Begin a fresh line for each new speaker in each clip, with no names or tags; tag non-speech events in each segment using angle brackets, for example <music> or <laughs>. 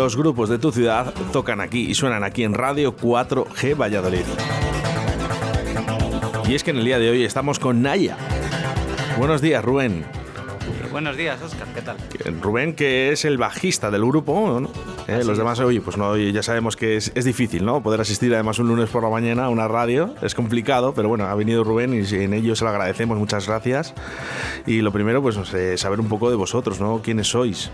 Los grupos de tu ciudad tocan aquí y suenan aquí en Radio 4G Valladolid. Y es que en el día de hoy estamos con Naya. Buenos días, Rubén.
Buenos días, Oscar, ¿qué tal?
Rubén, que es el bajista del grupo, eh, los demás, oye, pues no, ya sabemos que es, difícil, ¿no? Poder asistir además un lunes por la mañana a una radio, es complicado, pero bueno, ha venido Rubén y en ello se lo agradecemos, muchas gracias. Y lo primero, pues no sé, saber un poco de vosotros, ¿no? ¿Quiénes sois?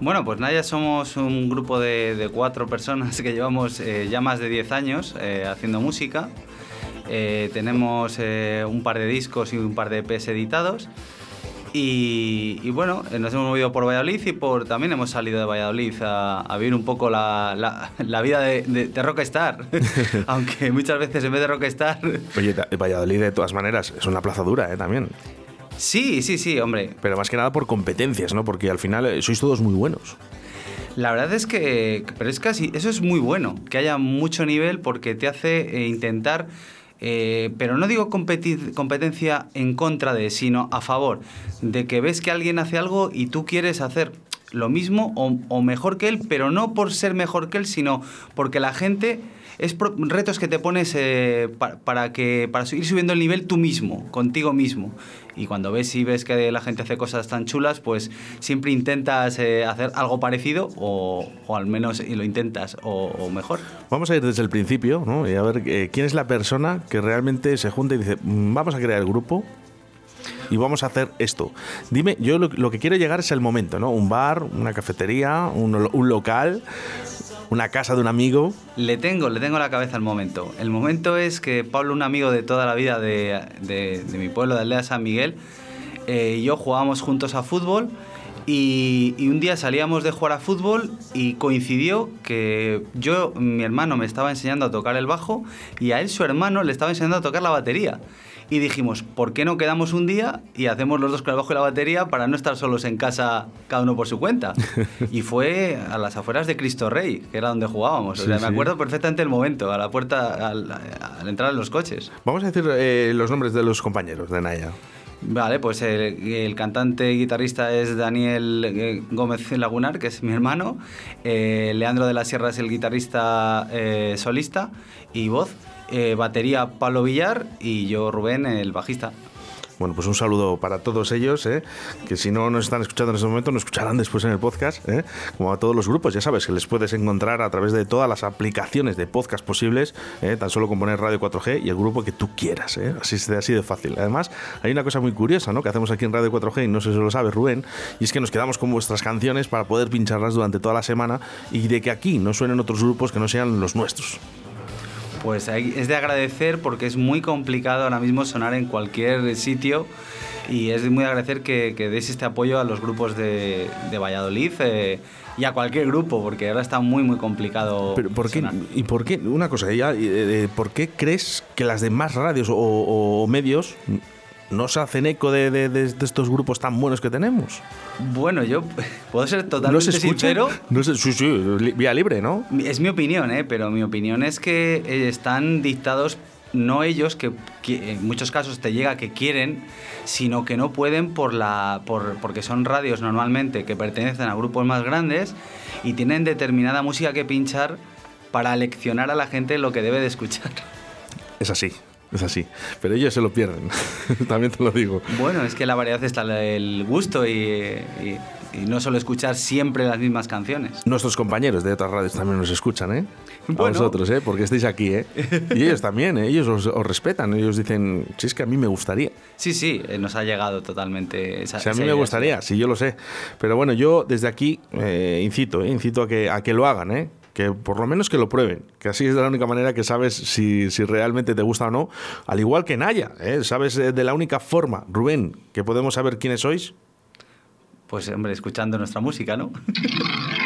Bueno, pues Naya somos un grupo de, cuatro personas que llevamos eh, ya más de 10 años eh, haciendo música. tenemos un par de discos y un par de EPs editados. Y, bueno, nos hemos movido por Valladolid y por, también hemos salido de Valladolid a, vivir un poco la, la, vida de, de, rockstar. <laughs> <laughs> Aunque muchas veces en vez de rockstar...
Oye, Valladolid de todas maneras es una plaza dura ¿eh? también.
Sí, sí, sí, hombre.
Pero más que nada por competencias, ¿no? Porque al final eh, sois todos muy buenos.
La verdad es que, pero es casi, eso es muy bueno, que haya mucho nivel porque te hace eh, intentar eh, pero no digo competencia en contra de, sino a favor de que ves que alguien hace algo y tú quieres hacer lo mismo o, mejor que él, pero no por ser mejor que él, sino porque la gente es retos que te pones eh, para, que para ir subiendo el nivel tú mismo, contigo mismo. Y cuando ves y ves que la gente hace cosas tan chulas, pues siempre intentas eh, hacer algo parecido o, al menos lo intentas o, mejor.
Vamos a ir desde el principio ¿no? y a ver eh, quién es la persona que realmente se junta y dice, mm, vamos a crear el grupo, y vamos a hacer esto. Dime, yo lo, que quiero llegar es el momento, ¿no? Un bar, una cafetería, un, un local, una casa de un amigo.
Le tengo, le tengo la cabeza al momento. El momento es que Pablo, un amigo de toda la vida de, de, mi pueblo, de Aldea San Miguel, eh, y yo jugábamos juntos a fútbol. Y, y, un día salíamos de jugar a fútbol y coincidió que yo, mi hermano me estaba enseñando a tocar el bajo y a él su hermano le estaba enseñando a tocar la batería y dijimos, ¿por qué no quedamos un día y hacemos los dos con el bajo y la batería para no estar solos en casa cada uno por su cuenta? <laughs> y fue a las afueras de Cristo Rey, que era donde jugábamos. me acuerdo perfectamente el momento, a la puerta, al, entrar en los coches.
Vamos a decir eh, los nombres de los compañeros de Naya.
Vale, pues el, cantante y guitarrista es Daniel eh, Gómez Lagunar, que es mi hermano. Eh, Leandro de la Sierra es el guitarrista solista y voz. Eh, batería Pablo Villar y yo Rubén, el bajista.
Bueno, pues un saludo para todos ellos, ¿eh? que si no nos están escuchando en este momento, nos escucharán después en el podcast, ¿eh? como a todos los grupos. Ya sabes que les puedes encontrar a través de todas las aplicaciones de podcast posibles, tan solo con poner Radio 4G y el grupo que tú quieras. Así, así de fácil. Además, hay una cosa muy curiosa ¿no? que hacemos aquí en Radio 4G, y no sé si lo sabes, Rubén, y es que nos quedamos con vuestras canciones para poder pincharlas durante toda la semana y de que aquí no suenen otros grupos que no sean los nuestros.
Pues es de agradecer porque es muy complicado ahora mismo sonar en cualquier sitio y es muy agradecer que, que deis este apoyo a los grupos de, de Valladolid. Eh, y a cualquier grupo, porque ahora está muy, muy complicado.
Pero ¿por qué, ¿Y por qué? Una cosa, ya, eh, ¿por qué crees que las demás radios o medios no se hacen eco de, estos grupos tan buenos que tenemos.
Bueno, yo <laughs> puedo ser totalmente ¿No sincero.
No sé, sí, sí, vía libre, ¿no?
Es mi opinión, ¿eh? pero mi opinión es que eh, están dictados no ellos, que, en muchos casos te llega que quieren, sino que no pueden por la, por, porque son radios normalmente que pertenecen a grupos más grandes y tienen determinada música que pinchar para leccionar a la gente lo que debe de escuchar.
Es así. Es así. Pero ellos se lo pierden. <laughs> También te lo digo.
Bueno, es que la variedad está el gusto y, no solo escuchar siempre las mismas canciones.
Nuestros compañeros de otras radios también nos escuchan, ¿eh? A vosotros, ¿eh? Porque estáis aquí, ¿eh? <laughs> Y ellos también, ¿eh? Ellos os, respetan. Ellos dicen, si es que a mí me gustaría.
Sí, sí, eh, nos ha llegado totalmente
esa. Si a mí me gustaría, sí, yo lo sé. Pero bueno, yo desde aquí eh, incito, incito a que, a que lo hagan, ¿eh? Que por lo menos que lo prueben, que así es de la única manera que sabes si, realmente te gusta o no, al igual que Naya, ¿eh? ¿sabes eh, de la única forma, Rubén, que podemos saber quiénes sois?
Pues hombre, escuchando nuestra música, ¿no? <laughs>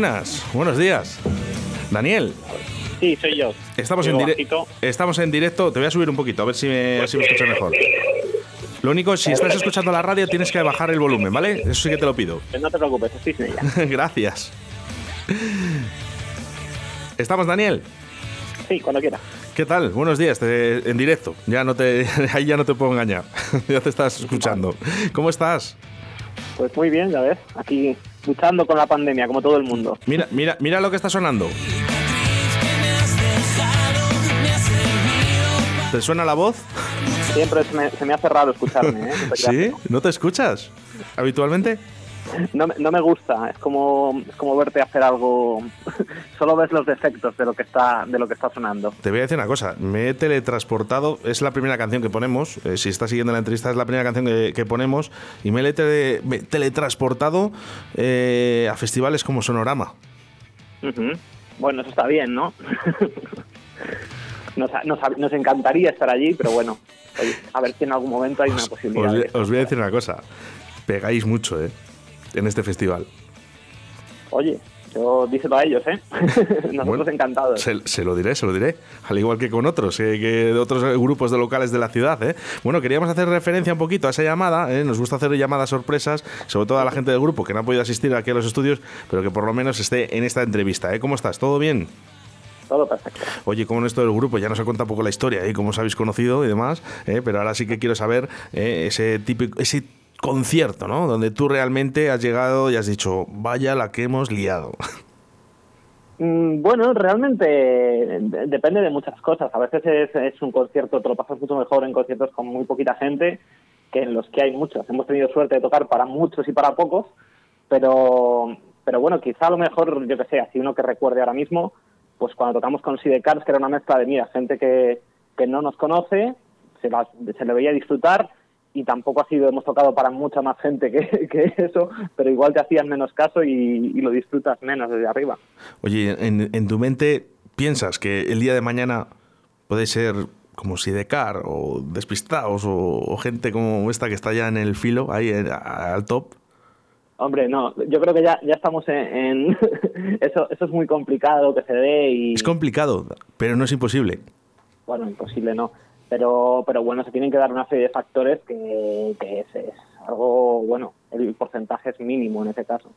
buenas, buenos días. Daniel,
Sí, soy yo.
estamos en,
Digo
dire-
bajito.
estamos en directo. Te voy a subir un poquito, a ver si me, si me escuchas mejor. Lo único, si estás escuchando la radio, tienes que bajar el volumen, ¿vale? Eso sí que te lo pido.
Pues No te preocupes, estoy sin ella.
Gracias. ¿Estamos, Daniel?
Sí, cuando quieras.
¿Qué tal? Buenos días, te- en directo. Ya no te, <laughs> ahí ya no te puedo engañar. <laughs> ya te estás escuchando. ¿Cómo estás?
Pues muy bien, ya ves. Aquí luchando con la pandemia, como todo el mundo.
Mira, mira, mira lo que está sonando. ¿Te suena la voz?
Siempre se me, se me hace raro escucharme, ¿eh? <laughs>
¿Sí? ¿No te escuchas habitualmente?
No, me- no me gusta, es como, es como verte hacer algo. <laughs> Solo ves los defectos de lo que está, de lo que está sonando.
Te voy a decir una cosa, me he teletransportado, es la primera canción que ponemos, eh, si estás siguiendo la entrevista es la primera canción que, que ponemos, y me he tele- me teletransportado eh, a festivales como Sonorama.
Bueno, eso está bien, ¿no? <laughs> nos, nos- nos encantaría estar allí, pero bueno, a ver si en algún momento hay una
Os,
posibilidad. eso.
os voy a decir una cosa, pegáis mucho eh, en este festival.
Oye, yo díselo a ellos, ¿eh? <laughs> Nosotros
Bueno,
encantados.
Se, se lo diré, se lo diré. Al igual que con otros, eh, que de otros grupos de locales de la ciudad. eh. Bueno, queríamos hacer referencia un poquito a esa llamada. eh. Nos gusta hacer llamadas sorpresas, sobre todo a la gente del grupo que no ha podido asistir aquí a los estudios, pero que por lo menos esté en esta entrevista. eh. ¿Cómo estás? ¿Todo bien?
Todo perfecto.
Oye, como en esto del grupo, ya nos ha contado un poco la historia, ¿eh? cómo os habéis conocido y demás, eh, pero ahora sí que quiero saber eh, ese típico, ese concierto, ¿no? Donde tú realmente has llegado y has dicho, vaya la que hemos liado. <laughs>
Mm, Bueno, realmente de- depende de muchas cosas. A veces es, es un concierto, te lo pasas mucho mejor en conciertos con muy poquita gente que en los que hay muchos. Hemos tenido suerte de tocar para muchos y para pocos, pero, pero bueno, quizá a lo mejor, yo que sé, así uno que recuerde ahora mismo, pues cuando tocamos con Sidecars, que era una mezcla de, mira, gente que, que no nos conoce, se, la- se le veía disfrutar y tampoco ha sido, hemos tocado para mucha más gente que, <laughs> que eso, pero igual te hacían menos caso y, y lo disfrutas menos desde arriba.
Oye, en, en tu mente piensas que el día de mañana puede ser como Sidecar o Despistados o, o gente como esta que está ya en el filo, ahí en- a- al top.
Hombre, no, yo creo que ya, ya estamos en... en- <laughs> eso, eso es muy complicado que se dé y...
Es complicado, pero no es imposible.
Bueno, imposible no. Pero, pero bueno, se tienen que dar una serie de factores que, que es, es algo, bueno, el porcentaje es mínimo en ese caso.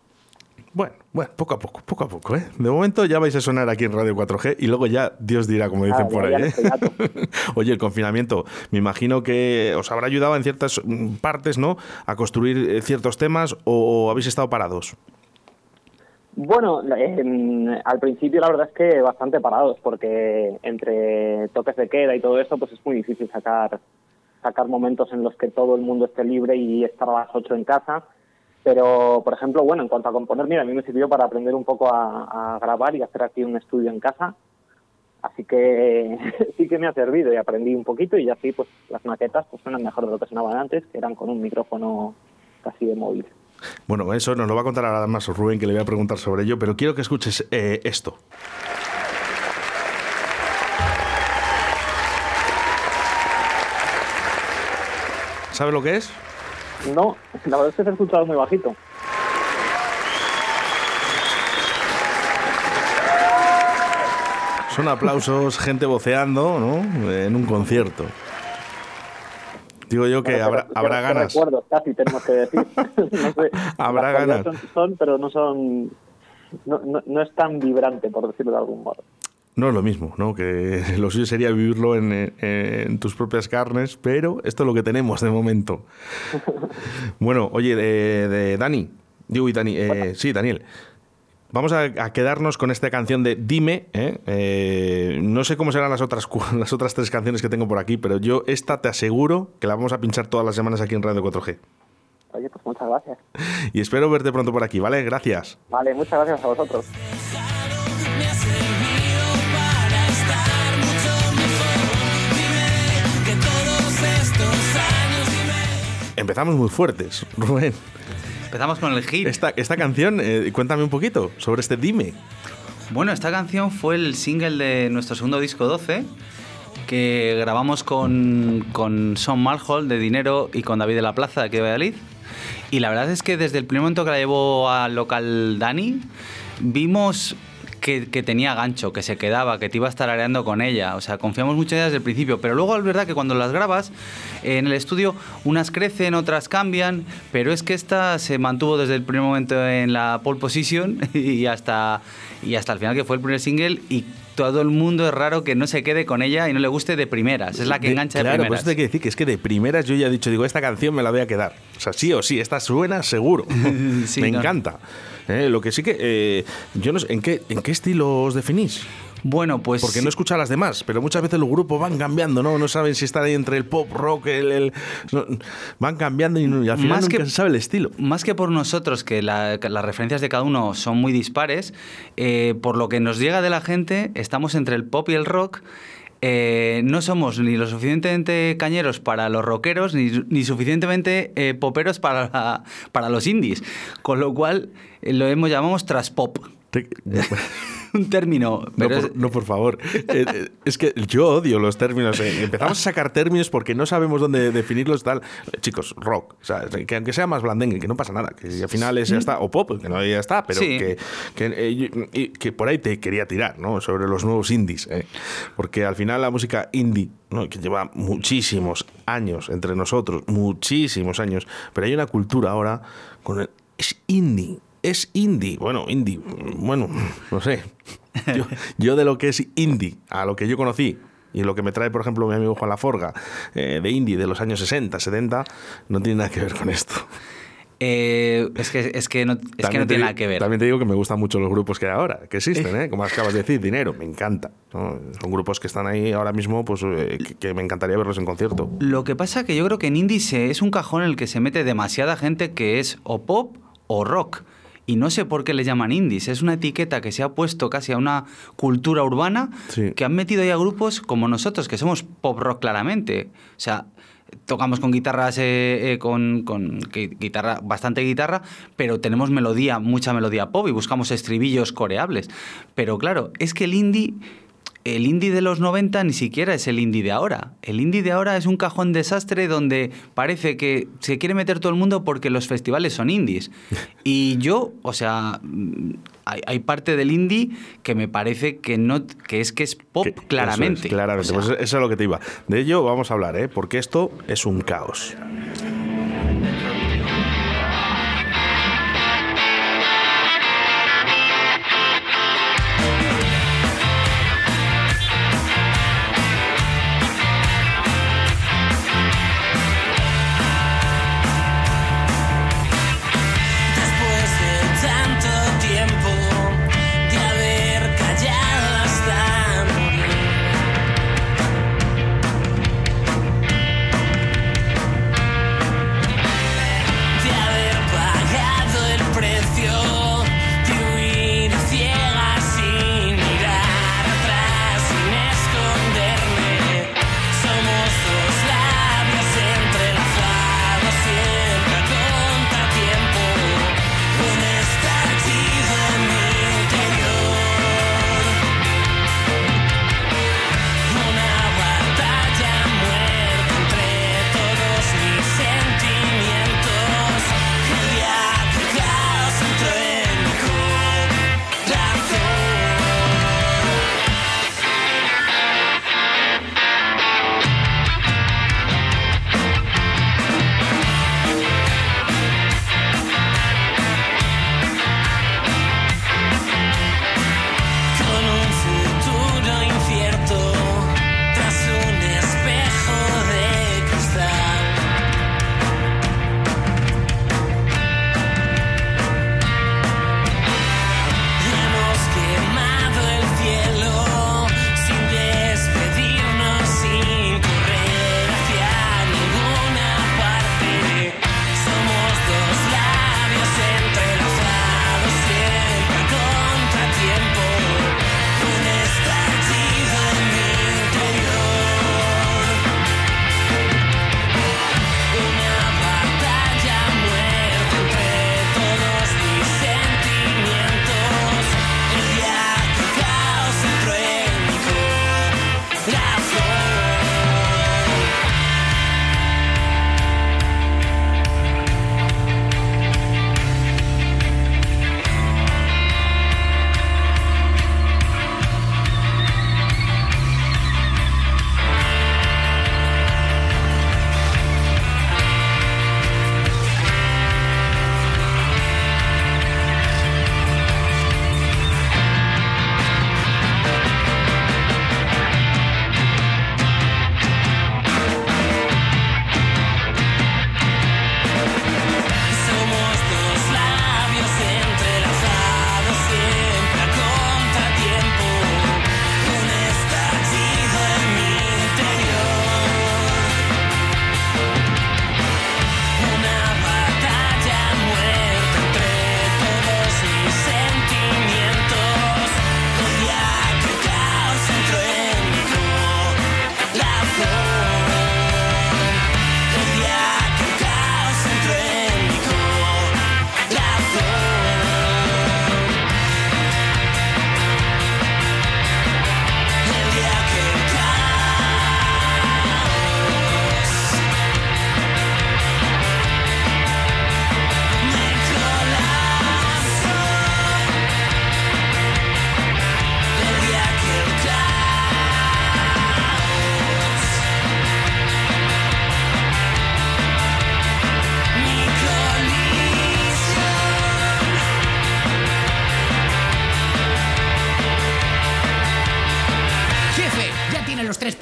Bueno, bueno, poco a poco, poco a poco, ¿eh? De momento ya vais a sonar aquí en Radio 4G y luego ya Dios dirá, como dicen
Ah,
por ahí, ¿eh? <laughs> Oye, el confinamiento, me imagino que os habrá ayudado en ciertas mm, partes, ¿no? A construir eh, ciertos temas o habéis estado parados.
Bueno, en- al principio la verdad es que bastante parados, porque entre toques de queda y todo eso, pues es muy difícil sacar sacar momentos en los que todo el mundo esté libre y estar a las 8 en casa. Pero, por ejemplo, bueno, en cuanto a componer, mira, a mí me sirvió para aprender un poco a, grabar y hacer aquí un estudio en casa. Así que <laughs> sí que me ha servido y aprendí un poquito y así pues las maquetas pues suenan mejor de lo que sonaban antes, que eran con un micrófono casi de móvil.
Bueno, eso nos lo va a contar ahora más Rubén, que le voy a preguntar sobre ello, pero quiero que escuches eh, esto. ¿Sabe lo que es?
No, la verdad es que se ha escuchado muy bajito.
Son aplausos, gente voceando, ¿no? En un concierto. Digo yo que habrá,
pero-
habrá ganas.
Recuerdos, casi tenemos que decir. <laughs> no sé,
Habrá ganas.
Son, son, pero no son. No, no, no es tan vibrante, por decirlo de algún modo.
No es lo mismo, ¿no? Que lo suyo sería vivirlo en, en- en tus propias carnes, pero esto es lo que tenemos de momento. <laughs> Bueno, oye, de, de Dani, digo y Dani, eh, sí, Daniel. Vamos a, a quedarnos con esta canción de Dime. ¿eh? Eh, no sé cómo serán las otras, <laughs> las otras tres canciones que tengo por aquí, pero yo esta te aseguro que la vamos a pinchar todas las semanas aquí en Radio 4G.
Oye, pues muchas gracias. <laughs>
Y espero verte pronto por aquí, ¿vale? Gracias.
Vale, muchas gracias a vosotros.
Empezamos muy fuertes, <laughs> Rubén.
Empezamos con el hit.
Esta, esta canción, eh, cuéntame un poquito sobre este Dime.
Bueno, esta canción fue el single de nuestro segundo disco 12 que grabamos con, con Son Marhold de Dinero y con David de la Plaza de aquí de Valladolid. Y la verdad es que desde el primer momento que la llevó al local Dani, vimos que, que tenía gancho, que se quedaba, que te iba a estar areando con ella. O sea, confiamos mucho en ella desde el principio. Pero luego es verdad que cuando las grabas eh, en el estudio, unas crecen, otras cambian. Pero es que esta se mantuvo desde el primer momento en la pole position <laughs> y hasta, y hasta el final, que fue el primer single. Y todo el mundo es raro que no se quede con ella y no le guste de primeras. Es la que
De-
engancha de,
claro, por
primeras.
eso te quiero decir que es que de primeras yo ya he dicho, digo, esta canción me la voy a quedar. O sea, sí o sí, esta suena seguro. <laughs>
Sí,
me
no.
encanta. Eh, lo que sí que, eh, yo no sé, ¿en qué, ¿en qué estilo os definís?
Bueno, pues.
Porque no escucha a las demás, pero muchas veces los grupos van cambiando, ¿no? No saben si están ahí entre el pop, rock, el... el- no, van cambiando y, al final
Más
nunca
que-
se sabe el estilo.
Más que por nosotros, que, la- que las referencias de cada uno son muy dispares, eh, por lo que nos llega de la gente, estamos entre el pop y el rock. Eh, no somos ni lo suficientemente cañeros para los rockeros, ni, ni suficientemente eh, poperos para, para los indies. Con lo cual eh, lo hemos, llamamos traspop. <laughs> Un término.
No por,
es-
no, por favor. <laughs> Eh, eh, es que yo odio los términos. eh. Empezamos a sacar términos porque no sabemos dónde definirlos tal. Chicos, rock. O sea, que aunque sea más blandengue, que no pasa nada. Que al final es ya está. O pop, que no ya está. Pero
Sí.
que, que, eh, que por ahí te quería tirar, ¿no? Sobre los nuevos indies. eh. Porque al final la música indie, ¿no? que lleva muchísimos años entre nosotros, muchísimos años. Pero hay una cultura ahora con el. Es indie. Es indie. Bueno, indie. Bueno, no sé. Yo, yo de lo que es indie, a lo que yo conocí, y lo que me trae, por ejemplo, mi amigo Juan Laforga, eh, de indie de los años 60, 70, no tiene nada que ver con esto.
eh, es que, es que no, es que no tiene nada que ver.
También te digo que me gustan mucho los grupos que hay ahora, que existen, ¿eh? como acabas de decir, dinero, me encanta. ¿no? Son grupos que están ahí ahora mismo, pues eh, que, que me encantaría verlos en concierto.
Lo que pasa que yo creo que en indie se- es un cajón en el que se mete demasiada gente que es o pop o rock. Y no sé por qué le llaman indies. Es una etiqueta que se ha puesto casi a una cultura urbana
Sí.
que han metido ya grupos como nosotros, que somos pop rock claramente. O sea, tocamos con guitarras, eh, eh, con, con gui- guitarra, bastante guitarra, pero tenemos melodía, mucha melodía pop y buscamos estribillos coreables. Pero claro, es que el indie el indie de los 90 ni siquiera es el indie de ahora. El indie de ahora es un cajón desastre donde parece que se quiere meter todo el mundo porque los festivales son indies. Y yo, o sea, mm, hay, hay parte del indie que me parece que no que es que es pop
Que- eso es,
claramente.
claramente,
O sea,
pues eso es lo que te iba. De ello vamos a hablar, ¿eh? porque esto es un caos.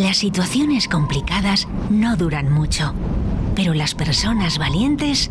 Las situaciones complicadas no duran mucho, pero las personas valientes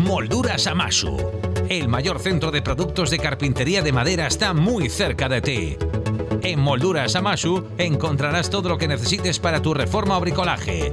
Molduras Amasu. El mayor centro de productos de carpintería de madera está muy cerca de ti. En Molduras Amasu encontrarás todo lo que necesites para tu reforma o bricolaje.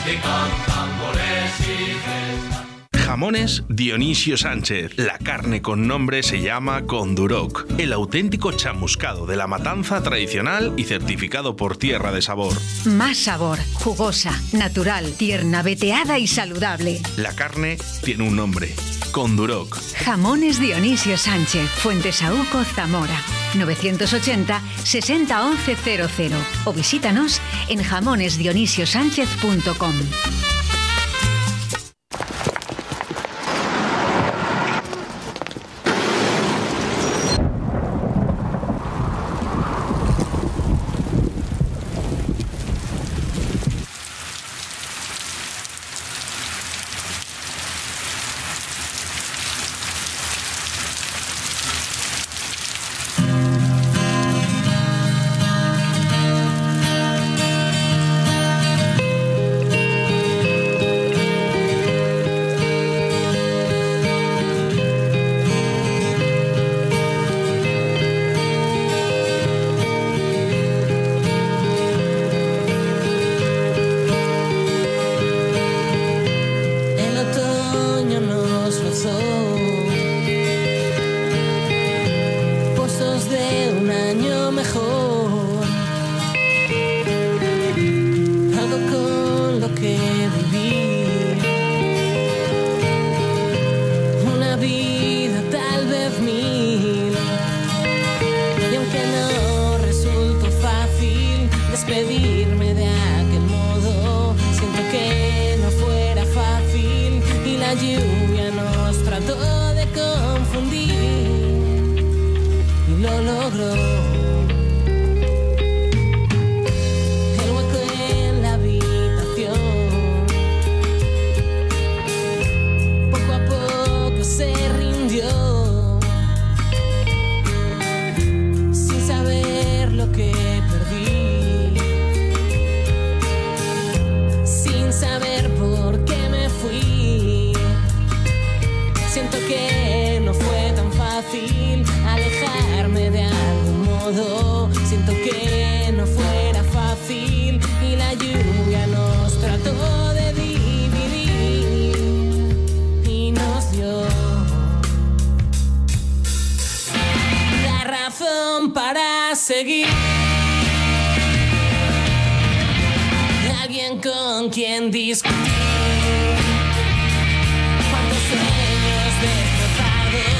「ガンガンゴレシ」
Jamones Dionisio Sánchez. La carne con nombre se llama Conduroc. El auténtico chamuscado de la matanza tradicional y certificado por Tierra de Sabor.
Más sabor, jugosa, natural, tierna, veteada y saludable.
La carne tiene un nombre. Conduroc.
Jamones Dionisio Sánchez, Fuentesauco, Zamora. 980 60 11 00 o visítanos en jamonesdionisiosánchez.com.
Cuántos sueños destrozados,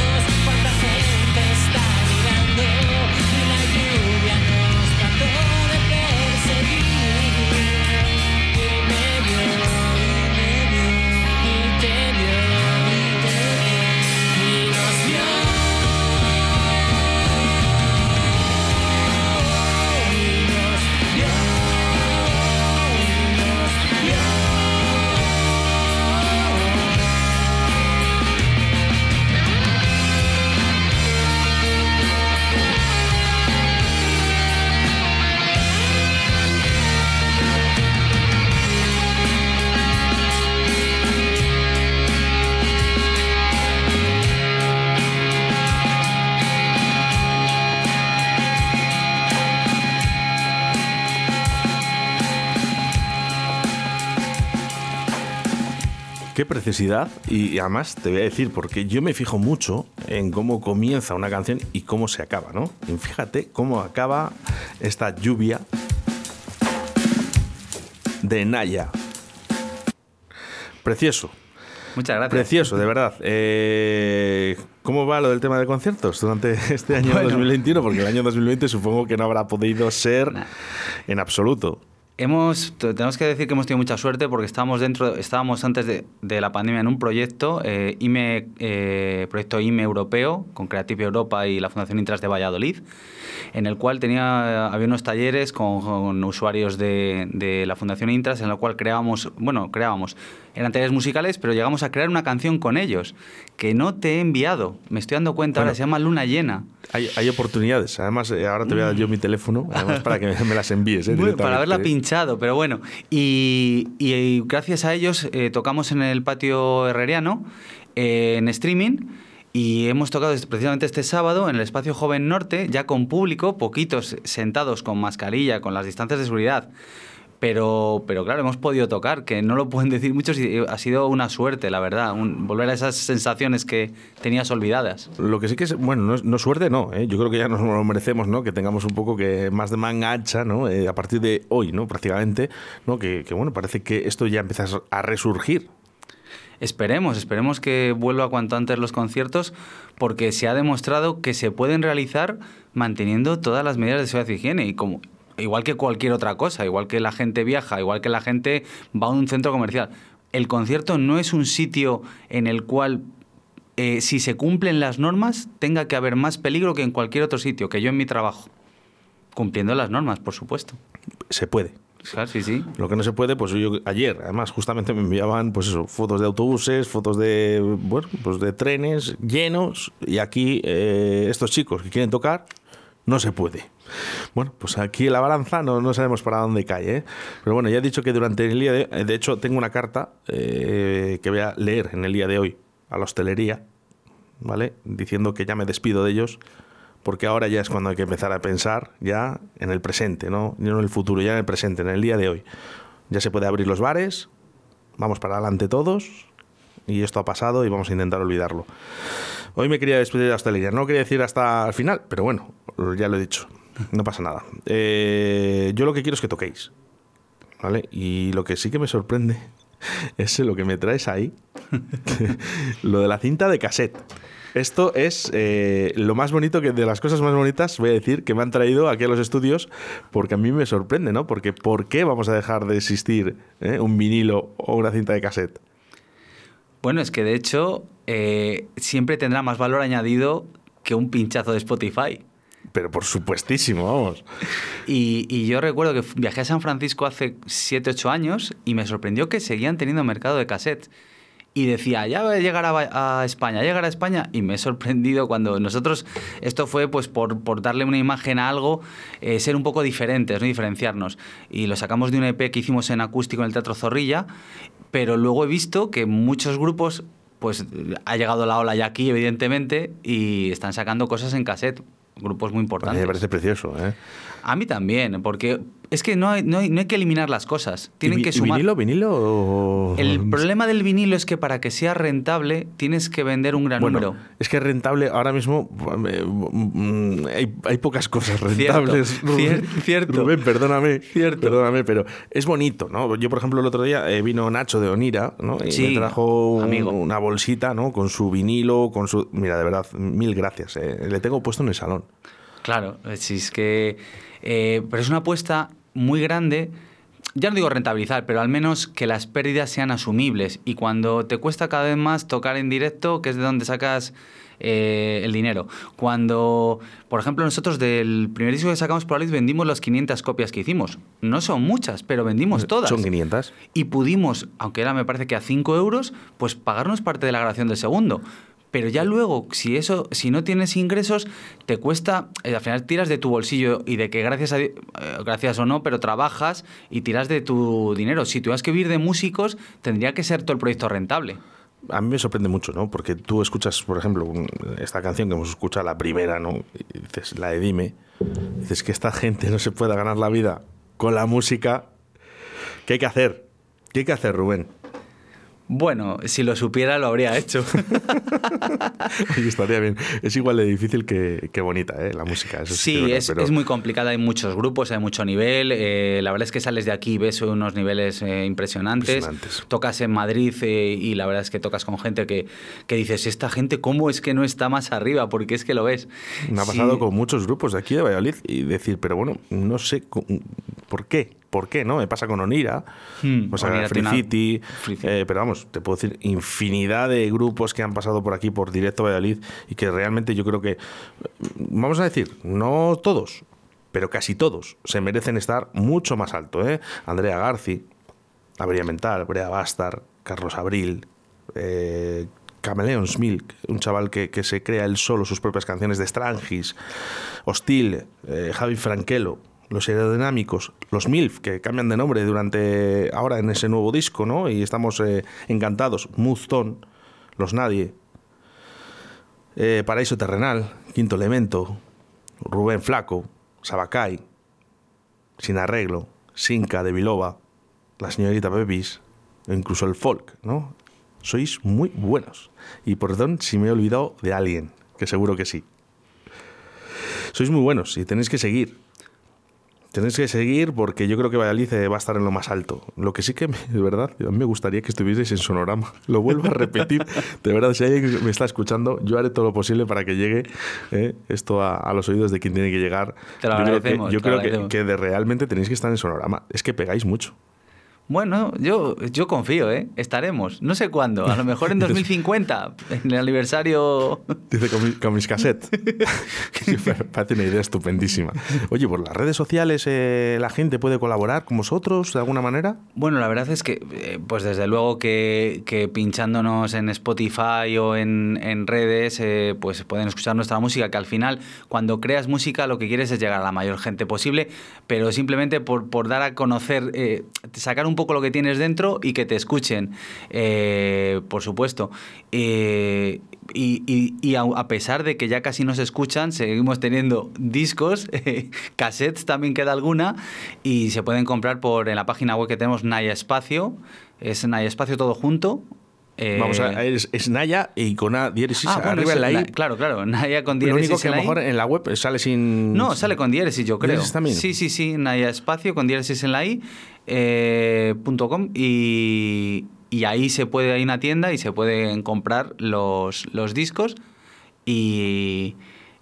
Qué preciosidad. Y además te voy a decir, porque yo me fijo mucho en cómo comienza una canción y cómo se acaba, ¿no? Y fíjate cómo acaba esta lluvia de Naya. Precioso.
Muchas gracias.
Precioso, de verdad. Eh, ¿Cómo va lo del tema de conciertos durante este año
Bueno.
2021? Porque el año 2020 supongo que no habrá podido ser
Nah.
en absoluto.
Hemos, te- tenemos que decir que hemos tenido mucha suerte porque estábamos dentro, estábamos antes de, la pandemia en un proyecto, eh, IME, eh, proyecto IME europeo, con Creative Europa y la Fundación Intras de Valladolid, en el cual tenía, había unos talleres con, con usuarios de, de la Fundación Intras, en el cual creábamos, bueno, creábamos, eran talleres musicales, pero llegamos a crear una canción con ellos, que no te he enviado, me estoy dando cuenta,
Bueno.
ahora se llama Luna Llena.
Hay, hay oportunidades. Además, eh, ahora te voy a dar yo mi teléfono, además para que me, las envíes. eh, <laughs>
Bueno, para haberla pinchado, pero bueno. Y, y gracias a ellos eh, tocamos en el patio herreriano, eh, en streaming. Y hemos tocado este- precisamente este sábado en el espacio Joven Norte, ya con público, poquitos sentados con mascarilla, con las distancias de seguridad. Pero, pero claro, hemos podido tocar, que no lo pueden decir muchos y ha sido una suerte, la verdad, un- volver a esas sensaciones que tenías olvidadas.
Lo que sí que es, bueno, no, suerte, no. ¿eh? Yo creo que ya nos lo merecemos, ¿no? Que tengamos un poco que más de manga ancha, ¿no? Eh, a partir de hoy, ¿no? Prácticamente, ¿no? Que, que, bueno, parece que esto ya empieza a resurgir.
Esperemos, esperemos que vuelva cuanto antes los conciertos, porque se ha demostrado que se pueden realizar manteniendo todas las medidas de seguridad y higiene. Y como, igual que cualquier otra cosa, igual que la gente viaja, igual que la gente va a un centro comercial. El concierto no es un sitio en el cual, eh, si se cumplen las normas, tenga que haber más peligro que en cualquier otro sitio, que yo en mi trabajo. Cumpliendo las normas, por supuesto.
Se puede.
Claro, sí, sí.
Lo que no se puede, pues yo ayer, además, justamente me enviaban, pues eso, fotos de autobuses, fotos de, bueno, pues de trenes llenos, y aquí eh, estos chicos que quieren tocar, no se puede. Bueno, pues aquí la balanza no, no sabemos para dónde cae, ¿eh? Pero bueno, ya he dicho que durante el día de de hecho, tengo una carta eh, que voy a leer en el día de hoy a la hostelería, ¿vale? Diciendo que ya me despido de ellos, porque ahora ya es cuando hay que empezar a pensar ya en el presente, ¿no? No en el futuro, ya en el presente, en el día de hoy. Ya se puede abrir los bares, vamos para adelante todos, y esto ha pasado y vamos a intentar olvidarlo. Hoy me quería despedir de la hostelería, no quería decir hasta el final, pero bueno, ya lo he dicho, no pasa nada. Eh, yo lo que quiero es que toquéis, ¿vale? Y lo que sí que me sorprende <laughs> es lo que me traes ahí, <laughs> lo de la cinta de cassette. Esto es eh, lo más bonito que de las cosas más bonitas, voy a decir, que me han traído aquí a los estudios, porque a mí me sorprende, ¿no? Porque ¿por qué vamos a dejar de existir eh, un vinilo o una cinta de cassette?
Bueno, es que de hecho siempre tendrá más valor añadido que un pinchazo de Spotify.
Pero por supuestísimo, vamos.
Y, y yo recuerdo que viajé a San Francisco hace 7, 8 años y me sorprendió que seguían teniendo mercado de cassettes. Y decía, ya va a llegar a, a España, llegar a España. Y me he sorprendido cuando nosotros, esto fue pues por, por darle una imagen a algo, eh, ser un poco diferentes, ¿no? diferenciarnos. Y lo sacamos de un EP que hicimos en acústico en el Teatro Zorrilla, pero luego he visto que muchos grupos, pues ha llegado la ola ya aquí, evidentemente, y están sacando cosas en cassette. Grupos muy
A mí
importantes.
me parece precioso, ¿eh?
A mí también, porque Es que no hay, no hay, no hay que eliminar las cosas, tienen
¿Y vi-
que
y
sumar.
vinilo, vinilo o-
El problema del vinilo es que para que sea rentable tienes que vender un gran
Bueno,
número.
es que rentable ahora mismo mm, hay, hay pocas cosas
Cierto,
rentables. <laughs>
cier- cierto.
Rubén, perdóname.
Cierto.
Perdóname, pero es bonito, ¿no? Yo, por ejemplo, el otro día eh, vino Nacho de Onira, ¿no? Y
Sí,
me trajo un-
amigo.
una bolsita, ¿no? Con su vinilo, con su. Mira, de verdad, mil gracias. eh. Le tengo puesto en el salón.
Claro, si es que. eh, pero es una apuesta muy grande. Ya no digo rentabilizar, pero al menos que las pérdidas sean asumibles. Y cuando te cuesta cada vez más tocar en directo, que es de donde sacas eh, el dinero. Cuando, por ejemplo, nosotros del primer disco que sacamos por Alice vendimos las 500 copias que hicimos. No son muchas, pero vendimos todas.
Son 500.
y pudimos, aunque era me parece que a 5 euros, pues pagarnos parte de la grabación del segundo. Pero ya luego, si eso, si no tienes ingresos, te cuesta, eh, al final tiras de tu bolsillo y de que gracias a eh, gracias o no, pero trabajas y tiras de tu dinero. Si tuvieras que vivir de músicos, tendría que ser todo el proyecto rentable.
A mí me sorprende mucho, ¿no? Porque tú escuchas, por ejemplo, esta canción que hemos escuchado, la primera, ¿no? Dices, la de Dime. Dices que esta gente no se pueda ganar la vida con la música. ¿Qué hay que hacer? ¿Qué hay que hacer, Rubén?
Bueno, si lo supiera lo habría hecho. <laughs>
Oye, estaría bien. Es igual de difícil que, que bonita, ¿eh? La música. Eso sí,
es,
pero-
es muy complicada, hay muchos grupos, hay mucho nivel. eh, la verdad es que sales de aquí y ves unos niveles eh, impresionantes.
Impresionantes.
Tocas en Madrid eh, y la verdad es que tocas con gente que, que dices, esta gente, ¿cómo es que no está más arriba? Porque es que lo ves.
Me ha
Sí.
pasado con muchos grupos de aquí de Valladolid y decir, pero bueno, no sé por qué. ¿Por qué? ¿No? Me pasa con Onira,
Hmm,
o sea,
Onira
Free City,
Free City.
eh, pero vamos, te puedo decir infinidad de grupos que han pasado por aquí por directo Valladolid y que realmente yo creo que, vamos a decir, no todos, pero casi todos se merecen estar mucho más alto. ¿eh? Andrea Garci, Avería Mental, Brea Bastar, Carlos Abril, eh, Cameleons Milk, un chaval que, que se crea él solo sus propias canciones de Strangis, Hostil, eh, Javi Franquelo, Los Aerodinámicos, Los MILF, que cambian de nombre durante ahora en ese nuevo disco, ¿no? Y estamos eh, encantados. Muzton, Los Nadie, eh, Paraíso Terrenal, Quinto Elemento, Rubén Flaco, Sabacay, Sin Arreglo, Sinca de Vilova, La Señorita Pepis, o incluso el folk, ¿no? Sois muy buenos. Y perdón si me he olvidado de alguien, que seguro que sí. Sois muy buenos y tenéis que seguir. Tenéis que seguir porque yo creo que Valladolid eh, va a estar en lo más alto. Lo que sí que, de verdad, a mí me gustaría que estuvieseis en Sonorama. <laughs> Lo vuelvo a repetir. De verdad, si alguien me está escuchando, yo haré todo lo posible para que llegue eh, esto a, a los oídos de quien tiene que llegar.
Te lo
yo creo que, yo creo que, que de realmente tenéis que estar en Sonorama. Es que pegáis mucho.
Bueno, yo, yo confío, ¿eh? Estaremos. No sé cuándo. A lo mejor en <laughs> 2050, en el aniversario.
Dice con, mi- con mis cassettes. <laughs> Sí, Parece una idea estupendísima. Oye, por las redes sociales eh, la gente puede colaborar con vosotros de alguna manera.
Bueno, la verdad es que, eh, pues desde luego que, que pinchándonos en Spotify o en, en redes, eh, pues pueden escuchar nuestra música, que al final, cuando creas música, lo que quieres es llegar a la mayor gente posible, pero simplemente por, por dar a conocer, eh, sacar un poco lo que tienes dentro y que te escuchen, eh, por supuesto. Eh, y, y- y a, a pesar de que ya casi nos escuchan, seguimos teniendo discos, <laughs> cassettes también queda alguna, y se pueden comprar por en la página web que tenemos Naya Espacio, es Naya Espacio todo junto. eh,
Vamos a es, es Naya y con A diéresis
ah, bueno,
arriba en la I.
Claro, claro, Naya con
Lo
diéresis
único que
en
a lo mejor en la web sale sin.
No, sale con diéresis, yo creo.
¿Diéresis también?
Sí, sí, sí, Naya Espacio con diéresis en la i, eh, com, y, y ahí se puede, hay una tienda y se pueden comprar los, los discos y,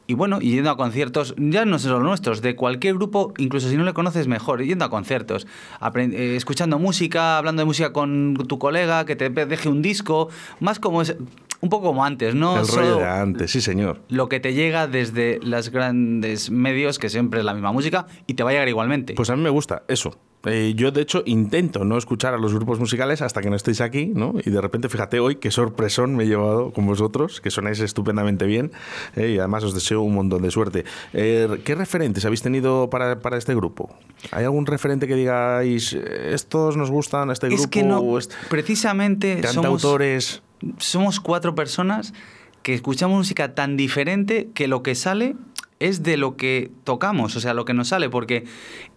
y bueno, y yendo a conciertos, ya no solo nuestros, de cualquier grupo, incluso si no le conoces mejor, yendo a conciertos, eh, escuchando música, hablando de música con tu colega, que te deje un disco, más como es, un poco como antes, ¿no?
el rollo de antes, sí, señor.
lo que te llega desde los grandes medios, que siempre es la misma música, y te va a llegar igualmente.
Pues a mí me gusta eso. Eh, yo, de hecho, intento no escuchar a los grupos musicales hasta que no estéis aquí, ¿no? Y de repente, fíjate hoy qué sorpresón me he llevado con vosotros, que sonáis estupendamente bien, eh, y además os deseo un montón de suerte. Eh, ¿Qué referentes habéis tenido para, para este grupo? ¿Hay algún referente que digáis, estos nos gustan, este
es
grupo?
que no,
o est-
precisamente somos,
cantautores?
somos cuatro personas que escuchamos música tan diferente que lo que sale es de lo que tocamos, o sea, lo que nos sale, porque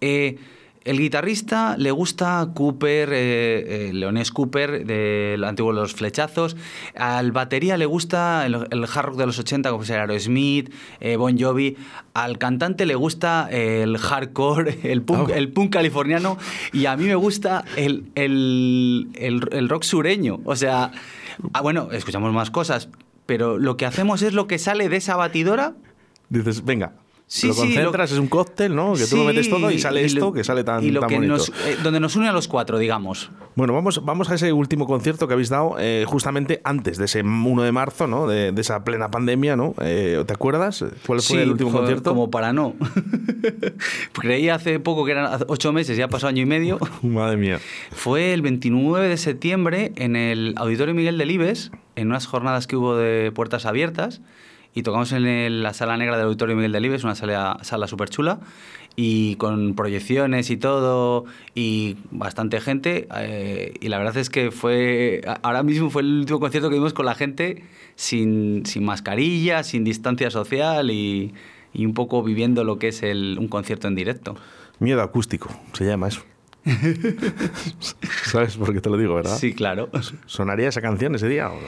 eh, el guitarrista le gusta Cooper, eh, eh, Leones Cooper, del antiguo Los Flechazos. Al batería le gusta el, el hard rock de los 80, como sea Aerosmith, eh, Bon Jovi. Al cantante le gusta el hardcore, <laughs> el punk,
Oh.
el punk californiano. Y a mí me gusta el, el- el- el rock sureño. O sea, ah, bueno, escuchamos más cosas, pero lo que hacemos es lo que sale de esa batidora
Dices, venga.
Sí,
lo
sí,
concentras,
lo-
es un cóctel, ¿no? Que tú lo metes
Sí,
todo y sale
y
esto
lo-
que sale tan,
y lo
tan
que
bonito.
nos- eh, donde nos une a los cuatro, digamos.
Bueno, vamos, vamos a ese último concierto que habéis dado eh, justamente antes de ese 1 de marzo, ¿no? De, de esa plena pandemia, ¿no? Eh, ¿Te acuerdas? ¿Cuál fue
Sí,
el último
fue
concierto?
Como para no. <laughs> Creí hace poco que eran ocho meses, ya pasó año y medio. <laughs>
Madre mía.
Fue el 29 de septiembre en el Auditorio Miguel Delibes, en unas jornadas que hubo de puertas abiertas. Y tocamos en el- la sala negra del Auditorio Miguel Delibes, una sala, sala súper chula. Y con proyecciones y todo, y bastante gente. eh, y la verdad es que fue. Ahora mismo fue el último concierto que dimos con la gente sin, sin mascarilla, sin distancia social y, y un poco viviendo lo que es el, un concierto en directo.
Miedo acústico, se llama eso. <laughs> ¿Sabes por qué te lo digo, verdad?
Sí, claro.
¿Sonaría esa canción ese día? o no?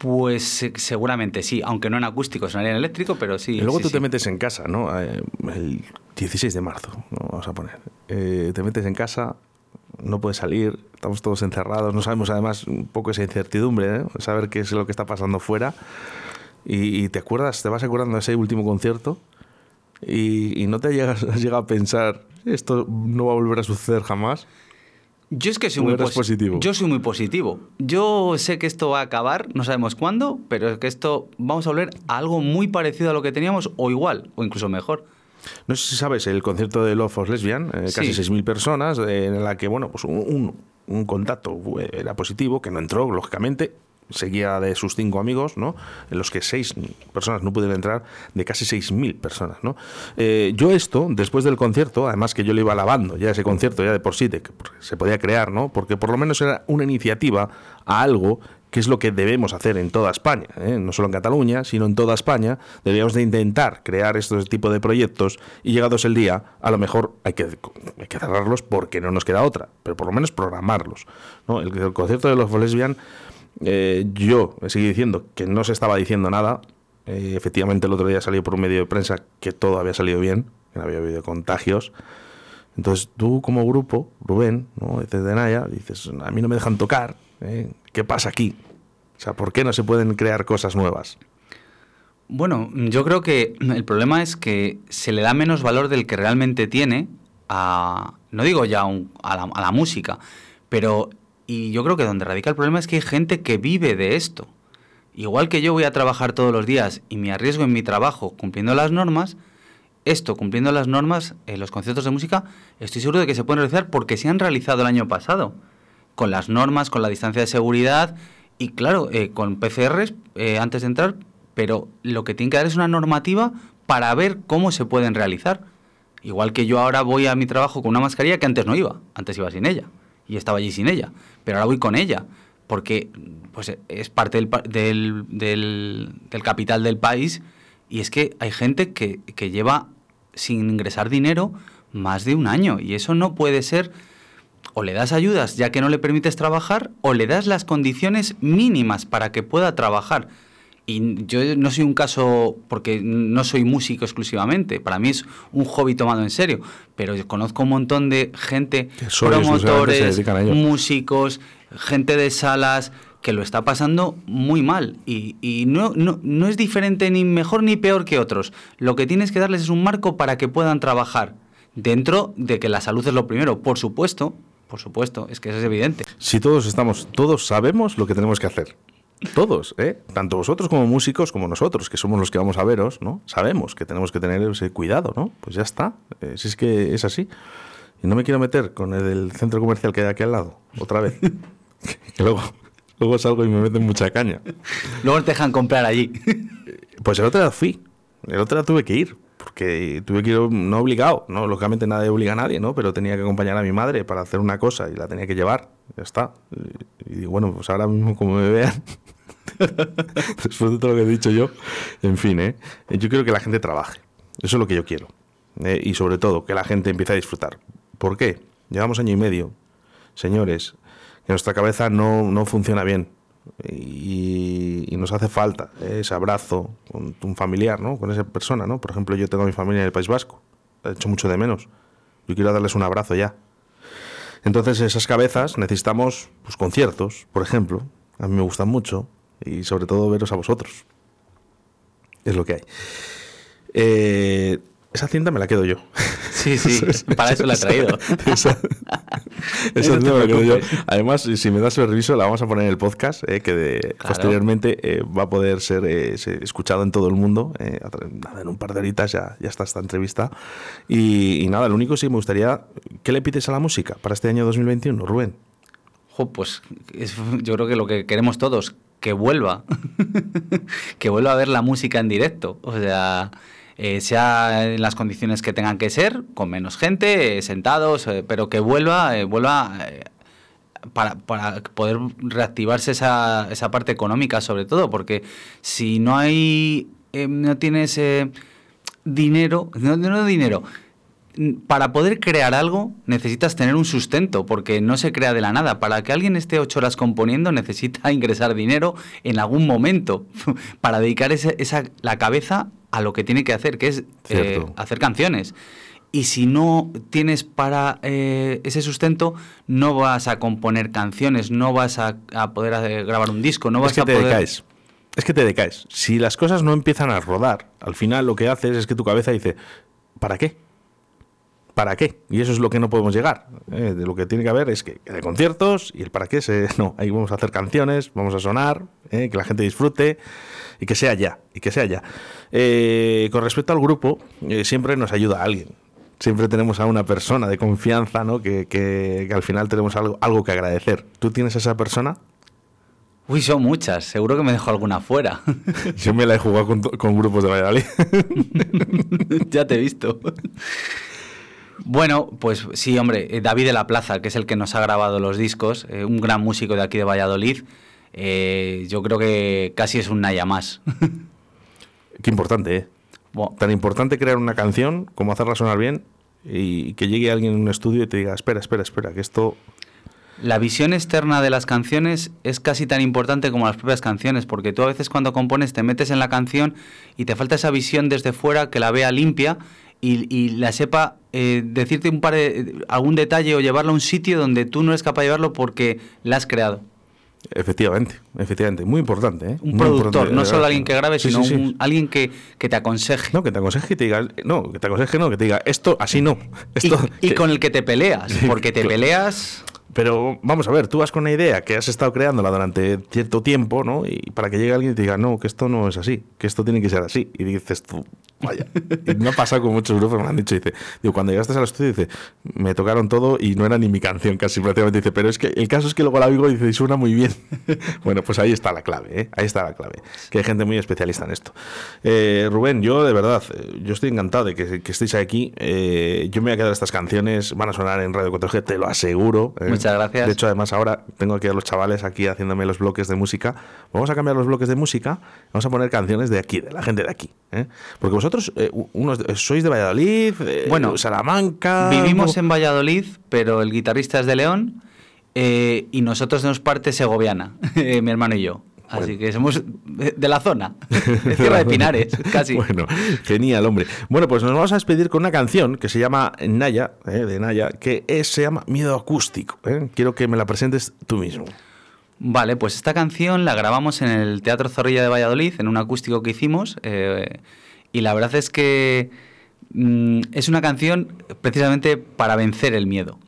Pues se- seguramente sí, aunque no en acústico, sonaría en eléctrico, pero sí.
y luego
sí,
tú
sí.
te metes en casa, ¿no? Eh, el 16 de marzo, ¿no? vamos a poner. Eh, te metes en casa, no puedes salir, estamos todos encerrados, no sabemos además un poco esa incertidumbre, ¿eh? saber qué es lo que está pasando fuera. Y, y te acuerdas, te vas acordando de ese último concierto y, y no te llegas, <laughs> has llegado a pensar, esto no va a volver a suceder jamás.
Yo es que soy
¿O
muy
positivo?
Yo soy muy positivo. Yo sé que esto va a acabar, no sabemos cuándo, pero es que esto vamos a volver a algo muy parecido a lo que teníamos, o igual, o incluso mejor.
No sé si sabes, el concierto de Love for Lesbian, eh, casi
Sí.
6.000 personas, eh, en la que, bueno, pues un, un- un contacto eh, era positivo, que no entró, lógicamente, seguía de sus cinco amigos, ¿no? En los que seis personas no pudieron entrar, de casi 6.000 personas, ¿no? Eh, yo esto, después del concierto, además que yo le iba alabando ya ese concierto, ya de por sí, de que se podía crear, ¿no? Porque por lo menos era una iniciativa a algo que es lo que debemos hacer en toda España, ¿eh? no solo en Cataluña, sino en toda España. Deberíamos de intentar crear estos tipos de proyectos y llegados el día, a lo mejor hay que, hay que cerrarlos porque no nos queda otra, pero por lo menos programarlos. ¿no? El, el concierto de los lesbian, eh, yo seguido diciendo que no se estaba diciendo nada. Eh, efectivamente, el otro día salió por un medio de prensa que todo había salido bien, que no había habido contagios. Entonces tú como grupo, Rubén, ¿no? dices de Naya, dices, a mí no me dejan tocar, ¿eh? ¿qué pasa aquí? O sea, ¿por qué no se pueden crear cosas nuevas?
Bueno, yo creo que el problema es que se le da menos valor del que realmente tiene a, no digo ya a la música, pero y yo creo que donde radica el problema es que hay gente que vive de esto. Igual que yo voy a trabajar todos los días y me arriesgo en mi trabajo cumpliendo las normas, esto, cumpliendo las normas, en los conciertos de música, estoy seguro de que se pueden realizar porque se han realizado el año pasado, con las normas, con la distancia de seguridad y, claro, eh, con PCRs eh, antes de entrar, pero lo que tiene que dar es una normativa para ver cómo se pueden realizar. Igual que yo ahora voy a mi trabajo con una mascarilla que antes no iba, antes iba sin ella y estaba allí sin ella, pero ahora voy con ella porque pues, es parte del, del, del- del capital del país y es que hay gente que, que lleva sin ingresar dinero más de un año y eso no puede ser o le das ayudas ya que no le permites trabajar o le das las condiciones mínimas para que pueda trabajar. Y yo no soy un caso, porque no soy músico exclusivamente, para mí es un hobby tomado en serio, pero yo conozco un montón de gente, promotores, músicos, gente de salas, que lo está pasando muy mal. Y, y no, no, no es diferente ni mejor ni peor que otros. Lo que tienes que darles es un marco para que puedan trabajar, dentro de que la salud es lo primero, por supuesto, por supuesto, es que eso es evidente.
Si todos estamos, todos sabemos lo que tenemos que hacer. Todos, ¿eh? Tanto vosotros como músicos, como nosotros, que somos los que vamos a veros, ¿no? Sabemos que tenemos que tener ese cuidado, ¿no? Pues ya está. Eh, si es que es así. Y no me quiero meter con el del centro comercial que hay aquí al lado, otra vez. <laughs> que luego, luego salgo y me meten mucha caña.
Luego te dejan comprar allí.
Pues el otro día fui. El otro día tuve que ir. Porque tuve que ir no obligado. No, lógicamente nadie obliga a nadie, ¿no? Pero tenía que acompañar a mi madre para hacer una cosa y la tenía que llevar. Ya está. Y, y bueno, pues ahora mismo como me vean. <laughs> Después de todo lo que he dicho yo. En fin, ¿eh? Yo quiero que la gente trabaje. Eso es lo que yo quiero. ¿eh? Y sobre todo, que la gente empiece a disfrutar. ¿Por qué? Llevamos año y medio, señores, que nuestra cabeza no, no funciona bien y, y nos hace falta ese abrazo con un familiar, ¿no? Con esa persona, ¿no? Por ejemplo, yo tengo a mi familia en el País Vasco, he hecho mucho de menos. Yo quiero darles un abrazo ya. Entonces, esas cabezas necesitamos pues, conciertos, por ejemplo. A mí me gustan mucho y sobre todo veros a vosotros. Es lo que hay. Eh, esa cinta me la quedo yo.
Sí, sí, <laughs> para eso la he traído.
Esa, <laughs> esa
No
cinta me la quedo yo. Además, si me das permiso, la vamos a poner en el podcast, eh, que de- posteriormente eh, va a poder ser eh, escuchado en todo el mundo. eh, en un par de horitas ya, ya está esta entrevista. Y, y nada, lo único sí me gustaría, ¿qué le pides a la música para este año 2021, Rubén?
Jo, pues es- yo creo que lo que queremos todos, que vuelva. que vuelva a ver la música en directo. O sea, eh, sea en las condiciones que tengan que ser, con menos gente, eh, sentados, eh, pero que vuelva, vuelva para, para poder reactivarse esa, esa parte económica, sobre todo, porque si no hay, no tienes dinero, no, no dinero, para poder crear algo necesitas tener un sustento, porque no se crea de la nada. Para que alguien esté ocho horas componiendo necesita <laughs> ingresar dinero en algún momento <laughs> para dedicar esa, la cabeza a lo que tiene que hacer, que es eh, hacer canciones. Y si no tienes para eh, ese sustento, no vas a componer canciones, no vas a, a poder eh, grabar un disco, no vas
es que
a
te
poder...
decaes. Es que te decaes. Si las cosas no empiezan a rodar, al final lo que haces es que tu cabeza dice, ¿para qué? ¿Para qué? Y eso es lo que no podemos llegar. ¿eh? De lo que tiene que haber es que de conciertos y el para qué se. <laughs> No, ahí vamos a hacer canciones, vamos a sonar, ¿eh? que la gente disfrute y que sea ya. Y que sea ya. Eh, con respecto al grupo, siempre nos ayuda alguien. Siempre tenemos a una persona de confianza, ¿no? Que, que- que al final tenemos algo, algo que agradecer. ¿Tú tienes a esa persona?
Uy, son muchas, seguro que me dejo alguna fuera. <laughs>
Yo me la he jugado con, con grupos de Valladolid. <laughs>
ya te he visto. Bueno, pues sí, hombre, eh, David de la Plaza, que es el que nos ha grabado los discos, eh, un gran músico de aquí de Valladolid, eh, yo creo que casi es un Naya más. <laughs>
Qué importante, ¿eh?
Bueno,
Tan importante crear una canción como hacerla sonar bien y que llegue alguien en un estudio y te diga, espera, espera, espera, que esto...
La visión externa de las canciones es casi tan importante como las propias canciones, porque tú a veces cuando compones te metes en la canción y te falta esa visión desde fuera que la vea limpia y, y la sepa eh, decirte un par de, algún detalle o llevarla a un sitio donde tú no eres capaz de llevarlo porque la has creado.
Efectivamente, efectivamente, muy importante, ¿eh?
Un
Muy
productor,
importante,
no solo alguien que grabe,
Sí,
sino
sí, sí.
un- alguien que, que te aconseje.
No, que te aconseje y te diga, no, que te aconseje no, que te diga, esto así no.
Y,
Esto,
y
que-
con el que te peleas, <laughs> porque te peleas...
Pero vamos a ver, tú vas con una idea que has estado creándola durante cierto tiempo, ¿no? Y para que llegue alguien y te diga, no, que esto no es así, que esto tiene que ser así. Y dices tú, vaya. Y me ha pasado con muchos grupos, me han dicho, dice, digo, cuando llegaste al estudio, dice, me tocaron todo y no era ni mi canción casi prácticamente. Dice, pero es que el caso es que luego la oigo y dice, y suena muy bien. <laughs> bueno, pues ahí está la clave, ¿eh? Ahí está la clave. Que hay gente muy especialista en esto. Eh, Rubén, yo de verdad, eh, yo estoy encantado de que, estéis aquí. Eh, yo me voy a quedar estas canciones, van a sonar en Radio 4G, te lo aseguro. ¿eh?
Muchas gracias.
De hecho, además ahora tengo aquí a los chavales aquí haciéndome los bloques de música. Vamos a cambiar los bloques de música, vamos a poner canciones de aquí, de la gente de aquí. ¿eh? Porque vosotros, eh, unos sois de Valladolid, eh,
Bueno,
Salamanca...
Vivimos en Valladolid, pero el guitarrista es de León eh, y nosotros nos parte segoviana, <laughs> mi hermano y yo. Así
Bueno.
que somos de la zona, <laughs> de Tierra de Pinares, casi.
Bueno, genial, hombre. Bueno, pues nos vamos a despedir con una canción que se llama Naya, eh, de Naya, que es- se llama Miedo Acústico. ¿eh? Quiero que me la presentes tú mismo.
Vale, pues esta canción la grabamos en el Teatro Zorrilla de Valladolid, en un acústico que hicimos, eh, y la verdad es que mm, es una canción precisamente para vencer el miedo.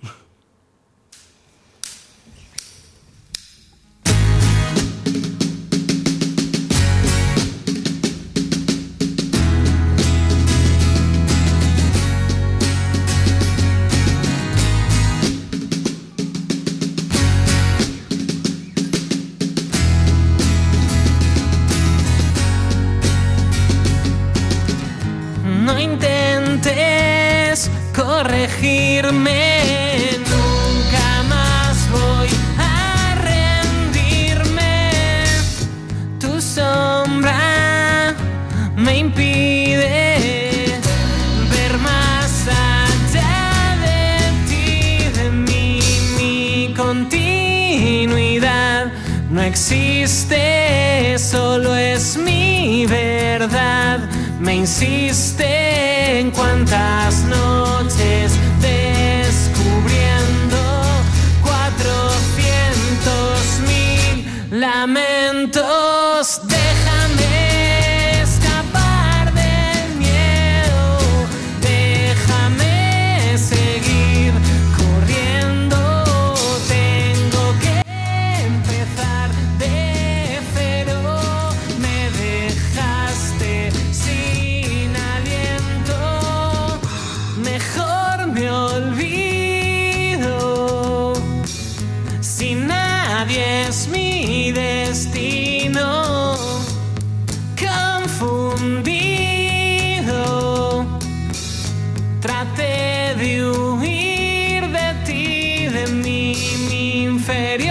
Traté de huir de ti, de mí, mi inferioridad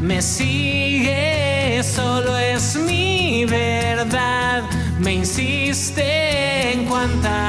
me sigue, solo es mi verdad. Me insiste en cuántas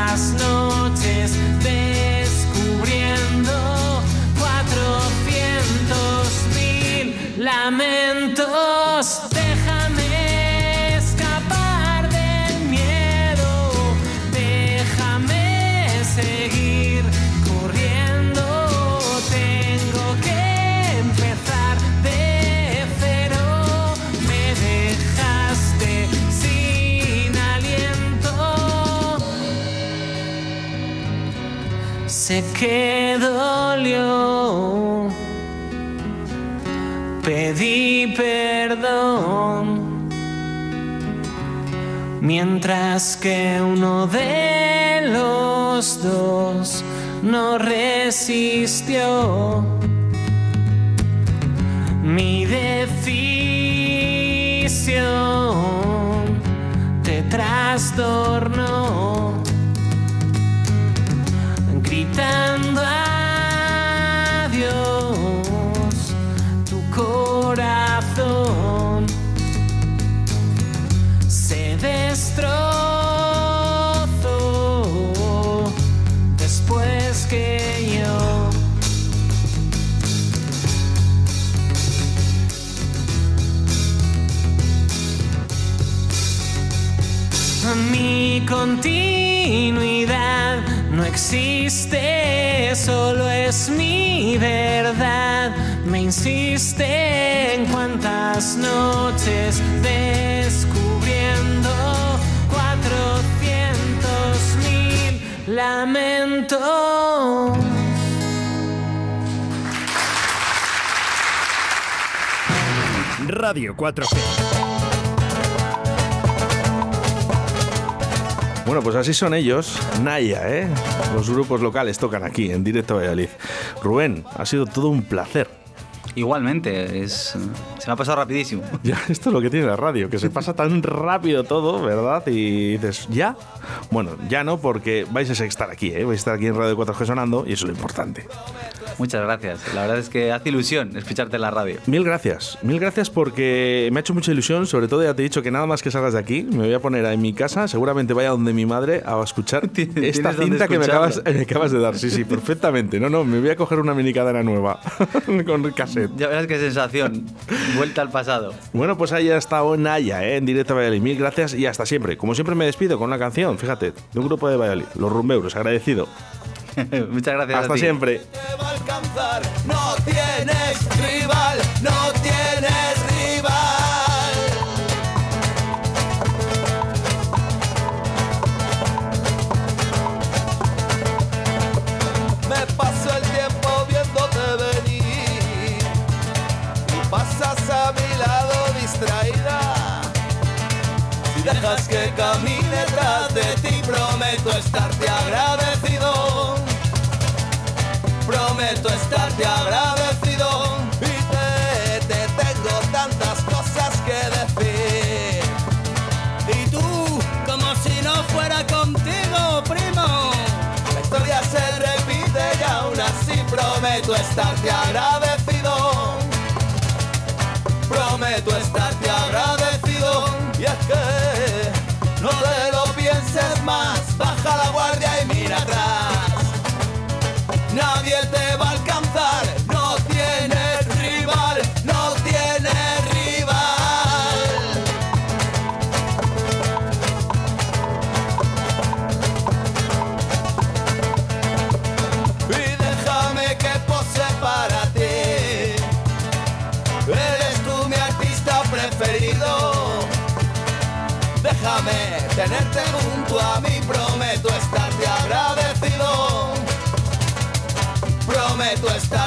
que dolió. Pedí perdón. Mientras que uno de los dos no resistió. Mi decisión te trastornó gritando adiós tu corazón. Se destrozó después que yo mi continuidad no existe, solo es mi verdad. Me insiste en cuántas noches descubriendo 400 mil lamentos.
Radio 4G.
Bueno, pues así son ellos, Naya, ¿eh? Los grupos locales tocan aquí, en directo a Valladolid. Rubén, ha sido todo un placer.
Igualmente, es, se me ha pasado rapidísimo. <laughs>
Ya, esto es lo que tiene la radio, que se pasa tan rápido todo, ¿verdad? Y dices, ¿ya? Bueno, ya no, porque vais a estar aquí, ¿eh? Vais a estar aquí en Radio 4G sonando y eso es lo importante.
Muchas gracias. La verdad es que hace ilusión escucharte en la radio.
Mil gracias, mil gracias porque me ha hecho mucha ilusión, sobre todo ya te he dicho que nada más que salgas de aquí, me voy a poner en mi casa, seguramente vaya donde mi madre a escuchar <laughs> esta cinta que me acabas, me acabas de dar. Sí, sí, <laughs> perfectamente. No, no, me voy a coger una mini cadena nueva <laughs> con cassette.
Ya verás qué sensación. Vuelta al pasado.
Bueno, pues ahí ha estado Naya, ¿eh? en directo a Valladolid. Mil gracias y hasta siempre. Como siempre me despido con una canción, fíjate, de un grupo de Valladolid, Los Rumbeuros, agradecido. <laughs>
Muchas gracias. a
Hasta
ti.
siempre.
No tienes rival, no tienes prometo estarte agradecido. Tenerte junto a mí, prometo estarte agradecido. Prometo estarte